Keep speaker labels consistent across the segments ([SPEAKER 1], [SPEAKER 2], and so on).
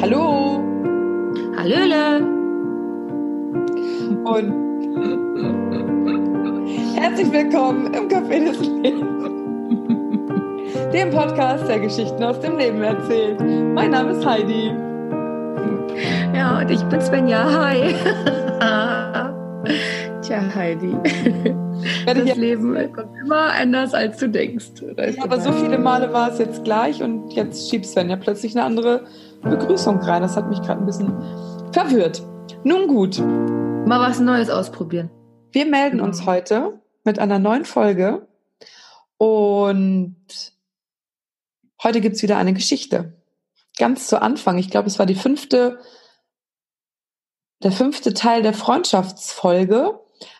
[SPEAKER 1] Hallo.
[SPEAKER 2] Hallöle.
[SPEAKER 1] Und herzlich willkommen im Café des Lebens. Dem Podcast, der Geschichten aus dem Leben erzählt. Mein Name ist Heidi.
[SPEAKER 2] Ja, und ich bin Svenja. Hi. Tja, Heidi. Das Leben kommt immer anders, als du denkst.
[SPEAKER 1] Ja, aber so viele Male war es jetzt gleich und jetzt schiebt Sven ja plötzlich eine andere Begrüßung rein. Das hat mich gerade ein bisschen verwirrt. Nun gut,
[SPEAKER 2] Mal was Neues ausprobieren.
[SPEAKER 1] wir melden uns heute mit einer neuen Folge und heute gibt's wieder eine Geschichte. Ganz zu Anfang, ich glaube, es war die fünfte, der fünfte Teil der Freundschaftsfolge,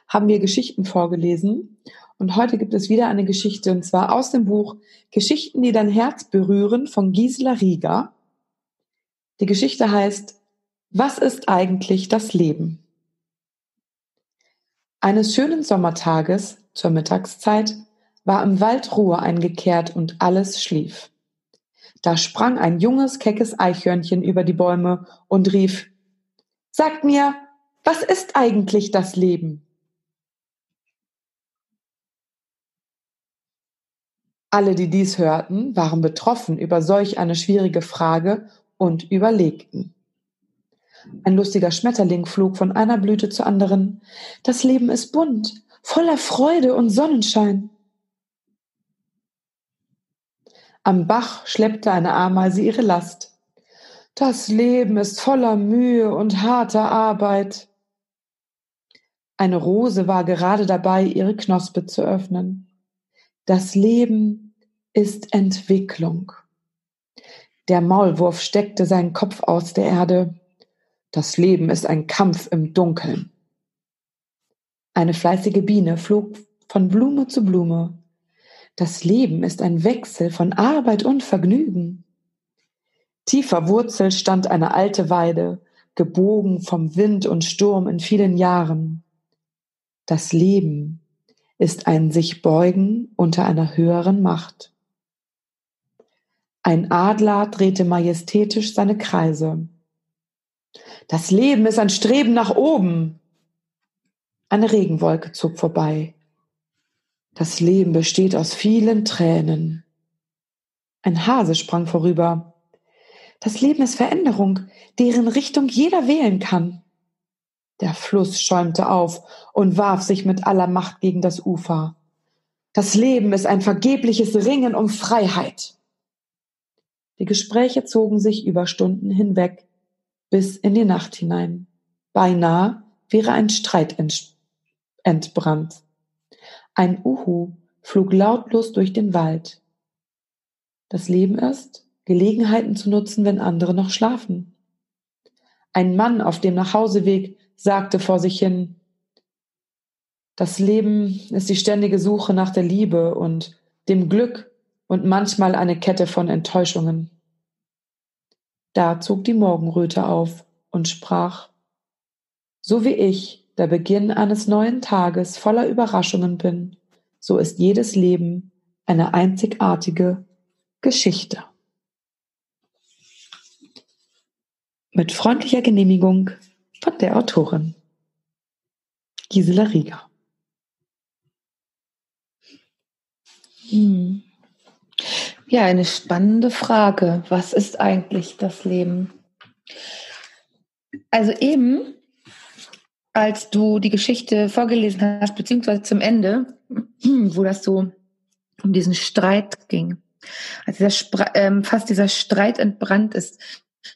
[SPEAKER 1] haben wir Geschichten vorgelesen. Und heute gibt es wieder eine Geschichte, und zwar aus dem Buch Geschichten, die dein Herz berühren von Gisela Rieger. Die Geschichte heißt, was ist eigentlich das Leben? Eines schönen Sommertages zur Mittagszeit war im Wald Ruhe eingekehrt und alles schlief. Da sprang ein junges, keckes Eichhörnchen über die Bäume und rief, Sagt mir, was ist eigentlich das Leben? Alle, die dies hörten, waren betroffen über solch eine schwierige Frage und überlegten. Ein lustiger Schmetterling flog von einer Blüte zur anderen. Das Leben ist bunt, voller Freude und Sonnenschein. Am Bach schleppte eine Ameise ihre Last. Das Leben ist voller Mühe und harter Arbeit. Eine Rose war gerade dabei, ihre Knospe zu öffnen. Das Leben ist Entwicklung. Der Maulwurf steckte seinen Kopf aus der Erde. Das Leben ist ein Kampf im Dunkeln. Eine fleißige Biene flog von Blume zu Blume. Das Leben ist ein Wechsel von Arbeit und Vergnügen. Tiefer Wurzel stand eine alte Weide, gebogen vom Wind und Sturm in vielen Jahren. Das Leben ist ein sich beugen unter einer höheren Macht. Ein Adler drehte majestätisch seine Kreise. Das Leben ist ein Streben nach oben. Eine Regenwolke zog vorbei. Das Leben besteht aus vielen Tränen. Ein Hase sprang vorüber. Das Leben ist Veränderung, deren Richtung jeder wählen kann. Der Fluss schäumte auf und warf sich mit aller Macht gegen das Ufer. Das Leben ist ein vergebliches Ringen um Freiheit. Die Gespräche zogen sich über Stunden hinweg, bis in die Nacht hinein. Beinahe wäre ein Streit ent- entbrannt. Ein Uhu flog lautlos durch den Wald. Das Leben ist, Gelegenheiten zu nutzen, wenn andere noch schlafen. Ein Mann auf dem Nachhauseweg sagte vor sich hin, das Leben ist die ständige Suche nach der Liebe und dem Glück und manchmal eine Kette von Enttäuschungen. Da zog die Morgenröte auf und sprach, so wie ich der Beginn eines neuen Tages voller Überraschungen bin, so ist jedes Leben eine einzigartige Geschichte. Mit freundlicher Genehmigung von der Autorin Gisela Rieger.
[SPEAKER 2] Hm. Ja, eine spannende Frage. Was ist eigentlich das Leben? Also eben, als du die Geschichte vorgelesen hast, beziehungsweise zum Ende, wo das so um diesen Streit ging, als dieser ähm, fast dieser Streit entbrannt ist,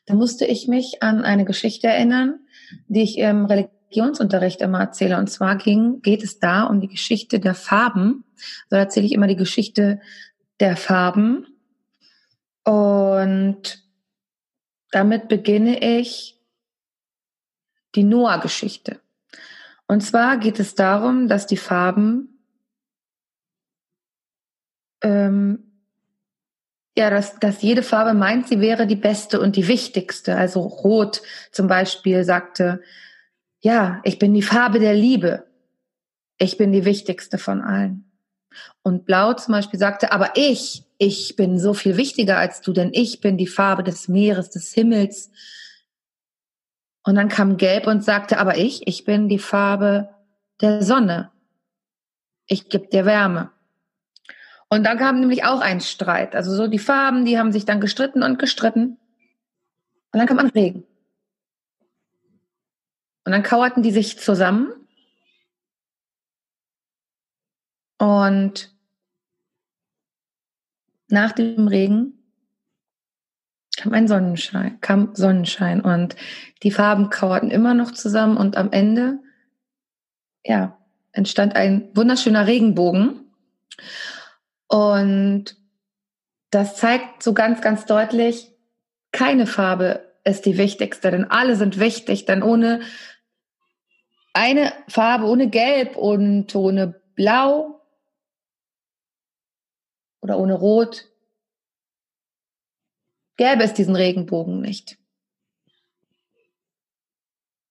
[SPEAKER 2] da musste ich mich an eine Geschichte erinnern, die ich im Religionsunterricht immer erzähle. Und zwar ging, geht es da um die Geschichte der Farben. So erzähle ich immer die Geschichte der Farben. Und damit beginne ich die Noah-Geschichte. Und zwar geht es darum, dass die Farben ähm, ja, dass, dass jede Farbe meint, sie wäre die beste und die wichtigste. Also Rot zum Beispiel sagte, ja, ich bin die Farbe der Liebe. Ich bin die wichtigste von allen. Und Blau zum Beispiel sagte, aber ich, ich bin so viel wichtiger als du, denn ich bin die Farbe des Meeres, des Himmels. Und dann kam Gelb und sagte, aber ich, ich bin die Farbe der Sonne. Ich gebe dir Wärme. Und dann kam nämlich auch ein Streit. Also so die Farben, die haben sich dann gestritten und gestritten. Und dann kam ein Regen. Und dann kauerten die sich zusammen. Und nach dem Regen kam ein Sonnenschein, kam Sonnenschein und die Farben kauerten immer noch zusammen und am Ende, ja, entstand ein wunderschöner Regenbogen. Und das zeigt so ganz, ganz deutlich, keine Farbe ist die wichtigste, denn alle sind wichtig, denn ohne eine Farbe, ohne Gelb und ohne Blau oder ohne Rot gäbe es diesen Regenbogen nicht.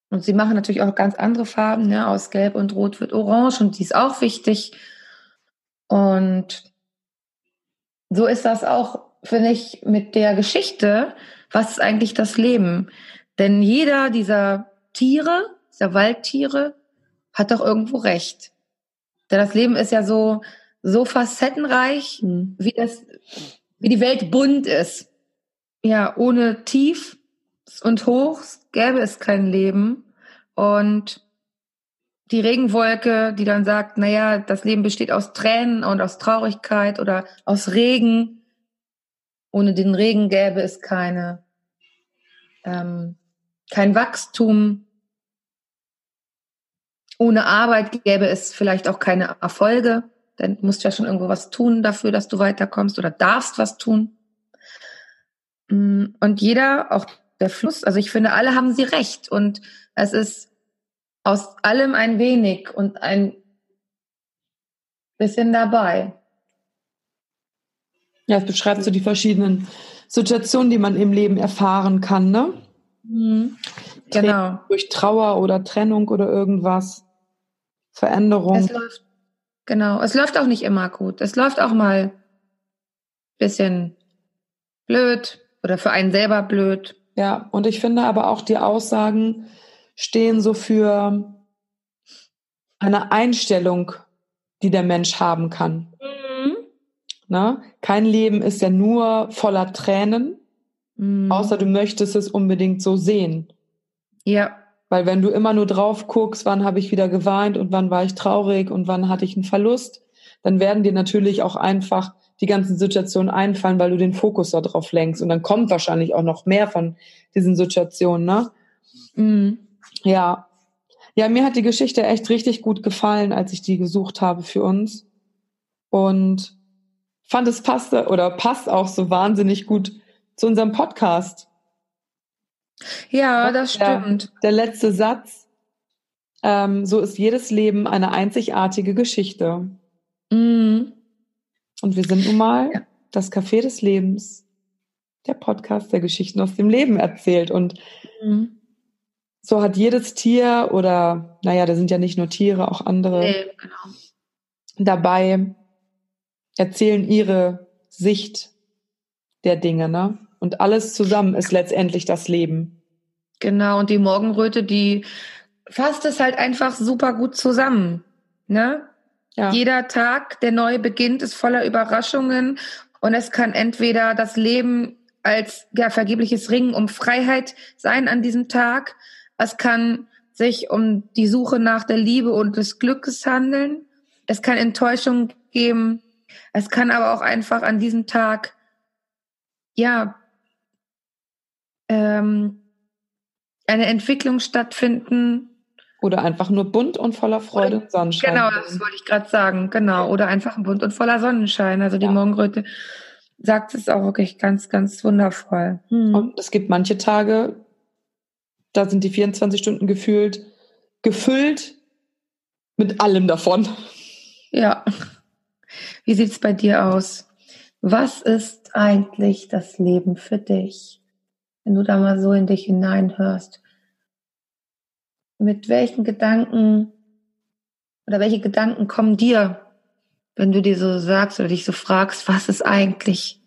[SPEAKER 2] Und sie machen natürlich auch ganz andere Farben. Ne? Aus Gelb und Rot wird Orange und die ist auch wichtig. Und so ist das auch, finde ich, mit der Geschichte. Was ist eigentlich das Leben? Denn jeder dieser Tiere, dieser Waldtiere, hat doch irgendwo recht. Denn das Leben ist ja so, so facettenreich, mhm. wie das, wie die Welt bunt ist. Ja, ohne Tief und Hochs gäbe es kein Leben. Und die Regenwolke, die dann sagt, naja, das Leben besteht aus Tränen und aus Traurigkeit oder aus Regen. Ohne den Regen gäbe es keine, ähm, kein Wachstum. Ohne Arbeit gäbe es vielleicht auch keine Erfolge. Denn du musst ja schon irgendwo was tun dafür, dass du weiterkommst oder darfst was tun. Mm, und jeder, auch der Fluss, also ich finde, alle haben sie recht. Und es ist aus allem ein wenig und ein bisschen dabei.
[SPEAKER 1] Ja, es beschreibt so die verschiedenen Situationen, die man im Leben erfahren kann, ne?
[SPEAKER 2] Mhm. Genau.
[SPEAKER 1] Durch Trauer oder Trennung oder irgendwas. Veränderung.
[SPEAKER 2] Es läuft, genau. Es läuft auch nicht immer gut. Es läuft auch mal bisschen blöd oder für einen selber blöd.
[SPEAKER 1] Ja, und ich finde aber auch die Aussagen, stehen so für eine Einstellung, die der Mensch haben kann. Mhm. Na? Kein Leben ist ja nur voller Tränen, mhm. außer du möchtest es unbedingt so sehen.
[SPEAKER 2] Ja.
[SPEAKER 1] Weil wenn du immer nur drauf guckst, wann habe ich wieder geweint und wann war ich traurig und wann hatte ich einen Verlust, dann werden dir natürlich auch einfach die ganzen Situationen einfallen, weil du den Fokus darauf lenkst. Und dann kommt wahrscheinlich auch noch mehr von diesen Situationen, ne? Mhm. Ja. Ja, mir hat die Geschichte echt richtig gut gefallen, als ich die gesucht habe für uns. Und fand es passte oder passt auch so wahnsinnig gut zu unserem Podcast.
[SPEAKER 2] Ja, das der, stimmt.
[SPEAKER 1] Der letzte Satz. Ähm, so ist jedes Leben eine einzigartige Geschichte.
[SPEAKER 2] Mhm.
[SPEAKER 1] Und wir sind nun mal ja. das Café des Lebens, der Podcast, der Geschichten aus dem Leben erzählt. Und mhm so hat jedes Tier oder, naja, da sind ja nicht nur Tiere, auch andere nee, genau. dabei, erzählen ihre Sicht der Dinge, ne? Und alles zusammen ist letztendlich das Leben.
[SPEAKER 2] Genau, und die Morgenröte, die fasst es halt einfach super gut zusammen, ne? Ja. Jeder Tag, der neu beginnt, ist voller Überraschungen und es kann entweder das Leben als ja, vergebliches Ringen um Freiheit sein an diesem Tag es kann sich um die Suche nach der Liebe und des Glückes handeln. Es kann Enttäuschung geben. Es kann aber auch einfach an diesem Tag, ja, ähm, eine Entwicklung stattfinden.
[SPEAKER 1] Oder einfach nur bunt und voller Freude und Sonnenschein.
[SPEAKER 2] Genau, das wollte ich gerade sagen. Genau. Oder einfach bunt und voller Sonnenschein. Also die ja. Morgenröte sagt es auch wirklich ganz, ganz wundervoll.
[SPEAKER 1] Hm. Und es gibt manche Tage, da sind die 24 Stunden gefühlt gefüllt mit allem davon.
[SPEAKER 2] Ja. Wie sieht's bei dir aus? Was ist eigentlich das Leben für dich? Wenn du da mal so in dich hineinhörst. Mit welchen Gedanken oder welche Gedanken kommen dir wenn du dir so sagst oder dich so fragst, was ist eigentlich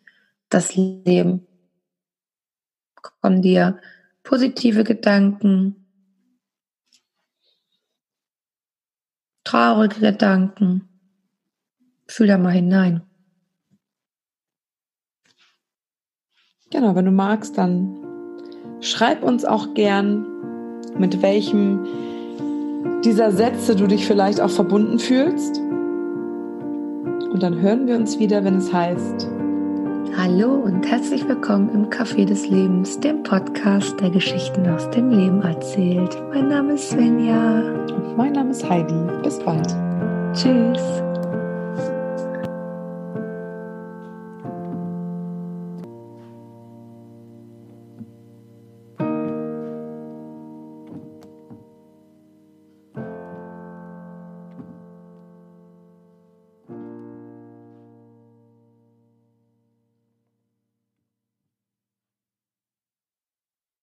[SPEAKER 2] das Leben? Kommen dir positive Gedanken, traurige Gedanken? Fühl da mal hinein.
[SPEAKER 1] Genau, wenn du magst, dann schreib uns auch gern, mit welchem dieser Sätze du dich vielleicht auch verbunden fühlst. Und dann hören wir uns wieder, wenn es heißt.
[SPEAKER 2] Hallo und herzlich willkommen im Café des Lebens, dem Podcast, der Geschichten aus dem Leben erzählt. Mein Name ist Svenja.
[SPEAKER 1] Und mein Name ist Heidi. Bis bald.
[SPEAKER 2] Tschüss.